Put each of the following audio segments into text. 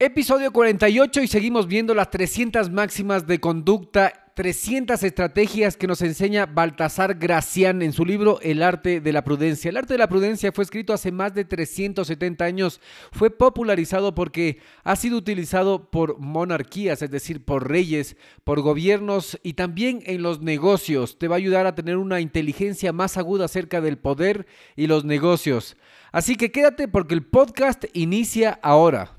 Episodio 48 y seguimos viendo las 300 máximas de conducta, 300 estrategias que nos enseña Baltasar Gracián en su libro El arte de la prudencia. El arte de la prudencia fue escrito hace más de 370 años, fue popularizado porque ha sido utilizado por monarquías, es decir, por reyes, por gobiernos y también en los negocios. Te va a ayudar a tener una inteligencia más aguda acerca del poder y los negocios. Así que quédate porque el podcast inicia ahora.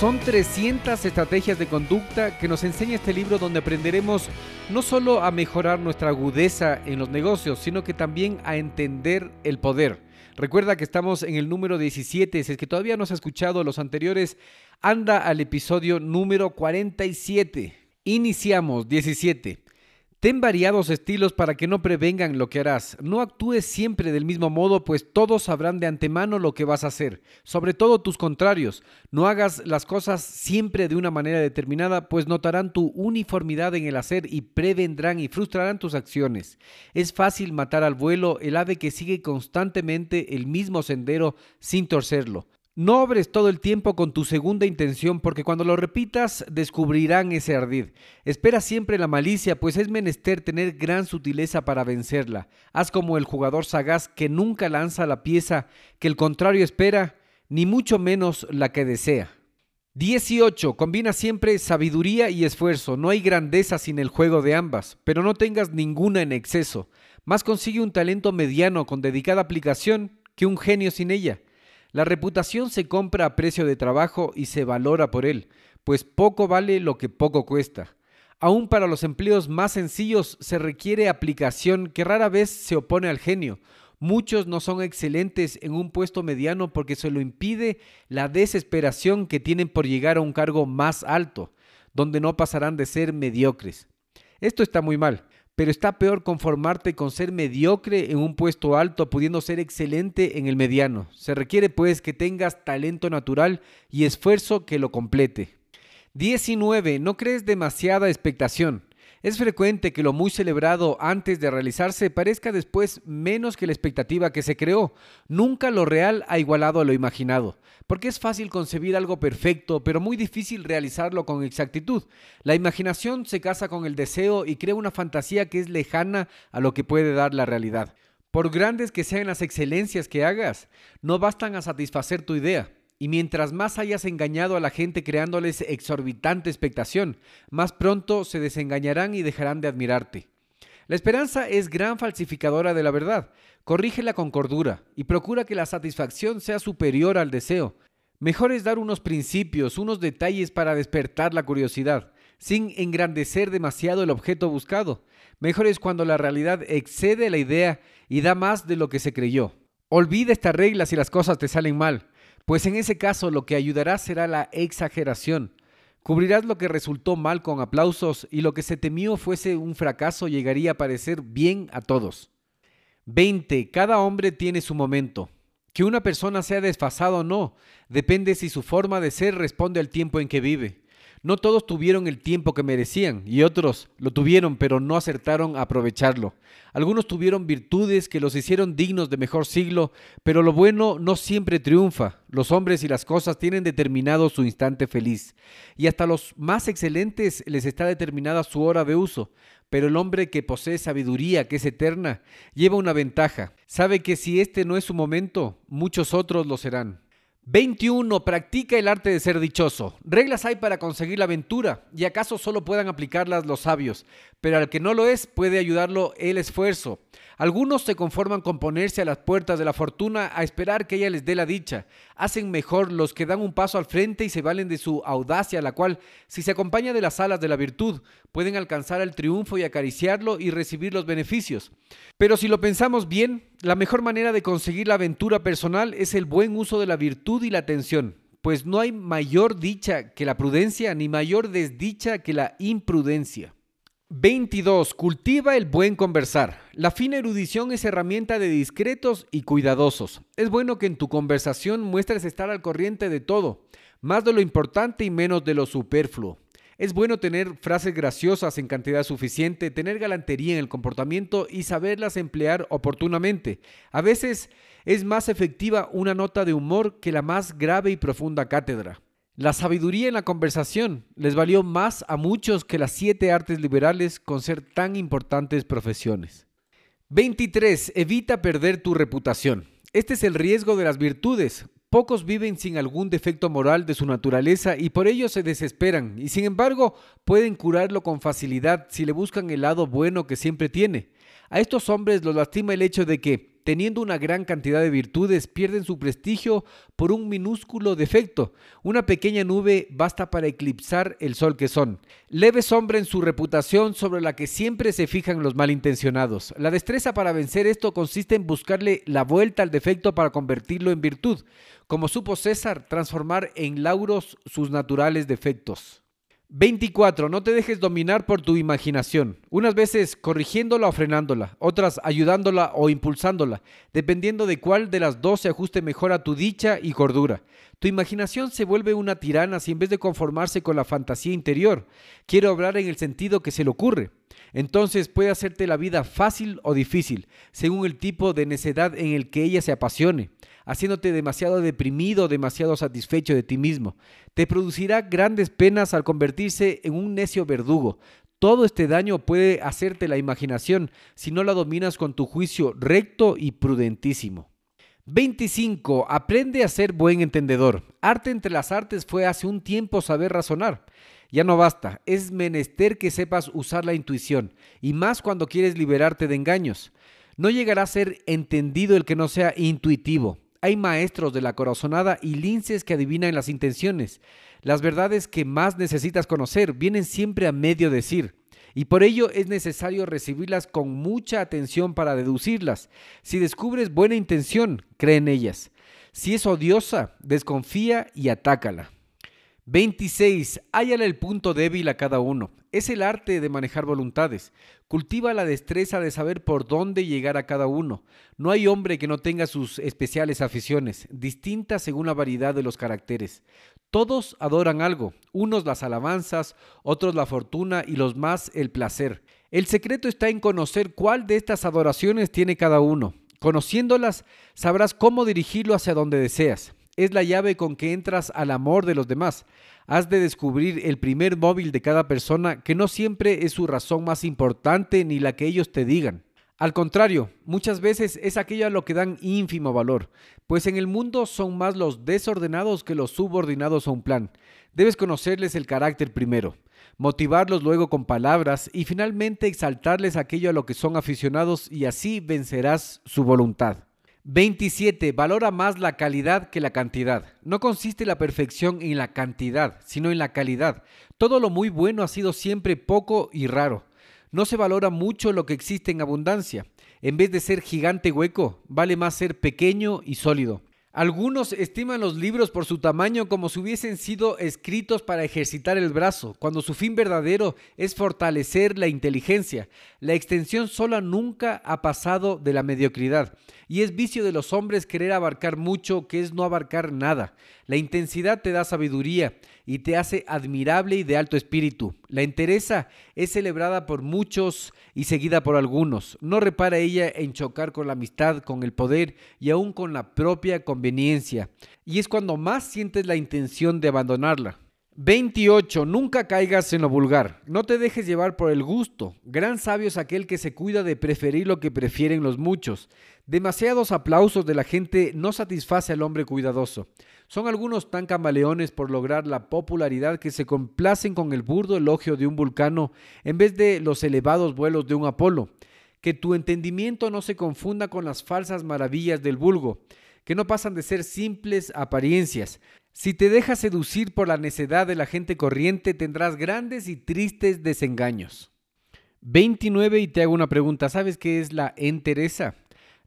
Son 300 estrategias de conducta que nos enseña este libro donde aprenderemos no solo a mejorar nuestra agudeza en los negocios, sino que también a entender el poder. Recuerda que estamos en el número 17, si es que todavía no has escuchado los anteriores, anda al episodio número 47. Iniciamos 17. Ten variados estilos para que no prevengan lo que harás. No actúes siempre del mismo modo, pues todos sabrán de antemano lo que vas a hacer, sobre todo tus contrarios. No hagas las cosas siempre de una manera determinada, pues notarán tu uniformidad en el hacer y prevendrán y frustrarán tus acciones. Es fácil matar al vuelo el ave que sigue constantemente el mismo sendero sin torcerlo. No obres todo el tiempo con tu segunda intención, porque cuando lo repitas descubrirán ese ardid. Espera siempre la malicia, pues es menester tener gran sutileza para vencerla. Haz como el jugador sagaz que nunca lanza la pieza que el contrario espera, ni mucho menos la que desea. 18. Combina siempre sabiduría y esfuerzo. No hay grandeza sin el juego de ambas, pero no tengas ninguna en exceso. Más consigue un talento mediano con dedicada aplicación que un genio sin ella. La reputación se compra a precio de trabajo y se valora por él, pues poco vale lo que poco cuesta. Aún para los empleos más sencillos se requiere aplicación que rara vez se opone al genio. Muchos no son excelentes en un puesto mediano porque se lo impide la desesperación que tienen por llegar a un cargo más alto, donde no pasarán de ser mediocres. Esto está muy mal pero está peor conformarte con ser mediocre en un puesto alto, pudiendo ser excelente en el mediano. Se requiere pues que tengas talento natural y esfuerzo que lo complete. 19. No crees demasiada expectación. Es frecuente que lo muy celebrado antes de realizarse parezca después menos que la expectativa que se creó. Nunca lo real ha igualado a lo imaginado, porque es fácil concebir algo perfecto, pero muy difícil realizarlo con exactitud. La imaginación se casa con el deseo y crea una fantasía que es lejana a lo que puede dar la realidad. Por grandes que sean las excelencias que hagas, no bastan a satisfacer tu idea. Y mientras más hayas engañado a la gente creándoles exorbitante expectación, más pronto se desengañarán y dejarán de admirarte. La esperanza es gran falsificadora de la verdad. Corrígela con cordura y procura que la satisfacción sea superior al deseo. Mejor es dar unos principios, unos detalles para despertar la curiosidad, sin engrandecer demasiado el objeto buscado. Mejor es cuando la realidad excede la idea y da más de lo que se creyó. Olvida esta regla si las cosas te salen mal pues en ese caso lo que ayudará será la exageración. Cubrirás lo que resultó mal con aplausos y lo que se temió fuese un fracaso llegaría a parecer bien a todos. 20. Cada hombre tiene su momento. Que una persona sea desfasada o no, depende si su forma de ser responde al tiempo en que vive. No todos tuvieron el tiempo que merecían y otros lo tuvieron pero no acertaron a aprovecharlo. Algunos tuvieron virtudes que los hicieron dignos de mejor siglo, pero lo bueno no siempre triunfa. Los hombres y las cosas tienen determinado su instante feliz y hasta los más excelentes les está determinada su hora de uso. Pero el hombre que posee sabiduría, que es eterna, lleva una ventaja. Sabe que si este no es su momento, muchos otros lo serán. 21. Practica el arte de ser dichoso. Reglas hay para conseguir la aventura y acaso solo puedan aplicarlas los sabios, pero al que no lo es puede ayudarlo el esfuerzo. Algunos se conforman con ponerse a las puertas de la fortuna a esperar que ella les dé la dicha. Hacen mejor los que dan un paso al frente y se valen de su audacia, la cual, si se acompaña de las alas de la virtud, pueden alcanzar el triunfo y acariciarlo y recibir los beneficios. Pero si lo pensamos bien, la mejor manera de conseguir la aventura personal es el buen uso de la virtud y la atención, pues no hay mayor dicha que la prudencia ni mayor desdicha que la imprudencia. 22. Cultiva el buen conversar. La fina erudición es herramienta de discretos y cuidadosos. Es bueno que en tu conversación muestres estar al corriente de todo, más de lo importante y menos de lo superfluo. Es bueno tener frases graciosas en cantidad suficiente, tener galantería en el comportamiento y saberlas emplear oportunamente. A veces es más efectiva una nota de humor que la más grave y profunda cátedra. La sabiduría en la conversación les valió más a muchos que las siete artes liberales con ser tan importantes profesiones. 23. Evita perder tu reputación. Este es el riesgo de las virtudes. Pocos viven sin algún defecto moral de su naturaleza y por ello se desesperan, y sin embargo pueden curarlo con facilidad si le buscan el lado bueno que siempre tiene. A estos hombres los lastima el hecho de que, teniendo una gran cantidad de virtudes, pierden su prestigio por un minúsculo defecto. Una pequeña nube basta para eclipsar el sol que son. Leve sombra en su reputación sobre la que siempre se fijan los malintencionados. La destreza para vencer esto consiste en buscarle la vuelta al defecto para convertirlo en virtud, como supo César transformar en lauros sus naturales defectos. 24. No te dejes dominar por tu imaginación, unas veces corrigiéndola o frenándola, otras ayudándola o impulsándola, dependiendo de cuál de las dos se ajuste mejor a tu dicha y cordura. Tu imaginación se vuelve una tirana si en vez de conformarse con la fantasía interior, quiere obrar en el sentido que se le ocurre. Entonces puede hacerte la vida fácil o difícil, según el tipo de necedad en el que ella se apasione haciéndote demasiado deprimido, demasiado satisfecho de ti mismo. Te producirá grandes penas al convertirse en un necio verdugo. Todo este daño puede hacerte la imaginación si no la dominas con tu juicio recto y prudentísimo. 25. Aprende a ser buen entendedor. Arte entre las artes fue hace un tiempo saber razonar. Ya no basta, es menester que sepas usar la intuición, y más cuando quieres liberarte de engaños. No llegará a ser entendido el que no sea intuitivo. Hay maestros de la corazonada y linces que adivinan las intenciones. Las verdades que más necesitas conocer vienen siempre a medio decir, y por ello es necesario recibirlas con mucha atención para deducirlas. Si descubres buena intención, cree en ellas. Si es odiosa, desconfía y atácala. 26. Hállale el punto débil a cada uno. Es el arte de manejar voluntades. Cultiva la destreza de saber por dónde llegar a cada uno. No hay hombre que no tenga sus especiales aficiones, distintas según la variedad de los caracteres. Todos adoran algo, unos las alabanzas, otros la fortuna y los más el placer. El secreto está en conocer cuál de estas adoraciones tiene cada uno. Conociéndolas, sabrás cómo dirigirlo hacia donde deseas es la llave con que entras al amor de los demás. Has de descubrir el primer móvil de cada persona que no siempre es su razón más importante ni la que ellos te digan. Al contrario, muchas veces es aquello a lo que dan ínfimo valor, pues en el mundo son más los desordenados que los subordinados a un plan. Debes conocerles el carácter primero, motivarlos luego con palabras y finalmente exaltarles aquello a lo que son aficionados y así vencerás su voluntad. 27. Valora más la calidad que la cantidad. No consiste la perfección en la cantidad, sino en la calidad. Todo lo muy bueno ha sido siempre poco y raro. No se valora mucho lo que existe en abundancia. En vez de ser gigante hueco, vale más ser pequeño y sólido. Algunos estiman los libros por su tamaño como si hubiesen sido escritos para ejercitar el brazo, cuando su fin verdadero es fortalecer la inteligencia. La extensión sola nunca ha pasado de la mediocridad, y es vicio de los hombres querer abarcar mucho que es no abarcar nada. La intensidad te da sabiduría y te hace admirable y de alto espíritu. La entereza es celebrada por muchos y seguida por algunos. No repara ella en chocar con la amistad, con el poder y aún con la propia conveniencia. Y es cuando más sientes la intención de abandonarla. 28. Nunca caigas en lo vulgar. No te dejes llevar por el gusto. Gran sabio es aquel que se cuida de preferir lo que prefieren los muchos. Demasiados aplausos de la gente no satisface al hombre cuidadoso. Son algunos tan camaleones por lograr la popularidad que se complacen con el burdo elogio de un vulcano en vez de los elevados vuelos de un Apolo. Que tu entendimiento no se confunda con las falsas maravillas del vulgo, que no pasan de ser simples apariencias. Si te dejas seducir por la necedad de la gente corriente, tendrás grandes y tristes desengaños. 29 y te hago una pregunta, ¿sabes qué es la entereza?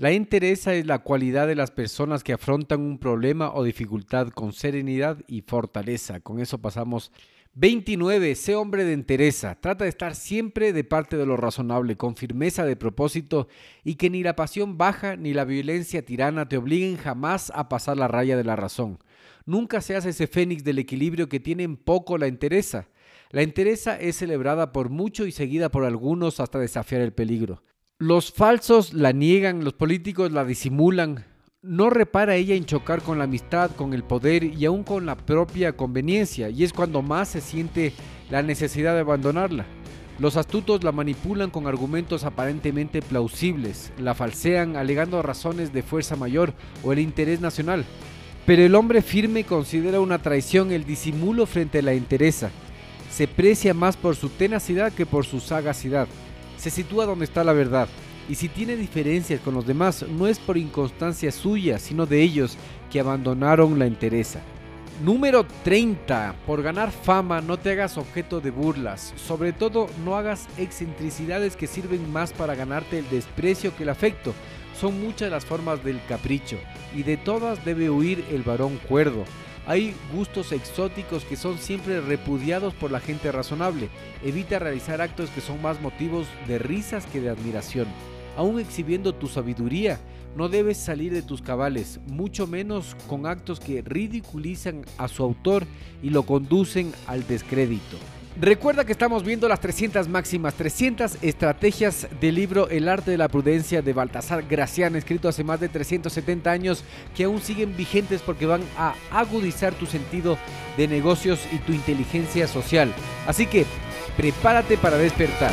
La entereza es la cualidad de las personas que afrontan un problema o dificultad con serenidad y fortaleza. Con eso pasamos 29. Sé hombre de entereza. Trata de estar siempre de parte de lo razonable, con firmeza de propósito y que ni la pasión baja ni la violencia tirana te obliguen jamás a pasar la raya de la razón. Nunca seas ese fénix del equilibrio que tiene en poco la entereza. La entereza es celebrada por mucho y seguida por algunos hasta desafiar el peligro. Los falsos la niegan, los políticos la disimulan. No repara ella en chocar con la amistad, con el poder y aún con la propia conveniencia, y es cuando más se siente la necesidad de abandonarla. Los astutos la manipulan con argumentos aparentemente plausibles, la falsean alegando razones de fuerza mayor o el interés nacional. Pero el hombre firme considera una traición el disimulo frente a la entereza. Se precia más por su tenacidad que por su sagacidad se sitúa donde está la verdad. Y si tiene diferencias con los demás, no es por inconstancia suya, sino de ellos que abandonaron la entereza. Número 30. Por ganar fama no te hagas objeto de burlas. Sobre todo no hagas excentricidades que sirven más para ganarte el desprecio que el afecto. Son muchas las formas del capricho y de todas debe huir el varón cuerdo. Hay gustos exóticos que son siempre repudiados por la gente razonable. Evita realizar actos que son más motivos de risas que de admiración. Aún exhibiendo tu sabiduría, no debes salir de tus cabales, mucho menos con actos que ridiculizan a su autor y lo conducen al descrédito. Recuerda que estamos viendo las 300 máximas, 300 estrategias del libro El arte de la prudencia de Baltasar Gracián, escrito hace más de 370 años, que aún siguen vigentes porque van a agudizar tu sentido de negocios y tu inteligencia social. Así que prepárate para despertar.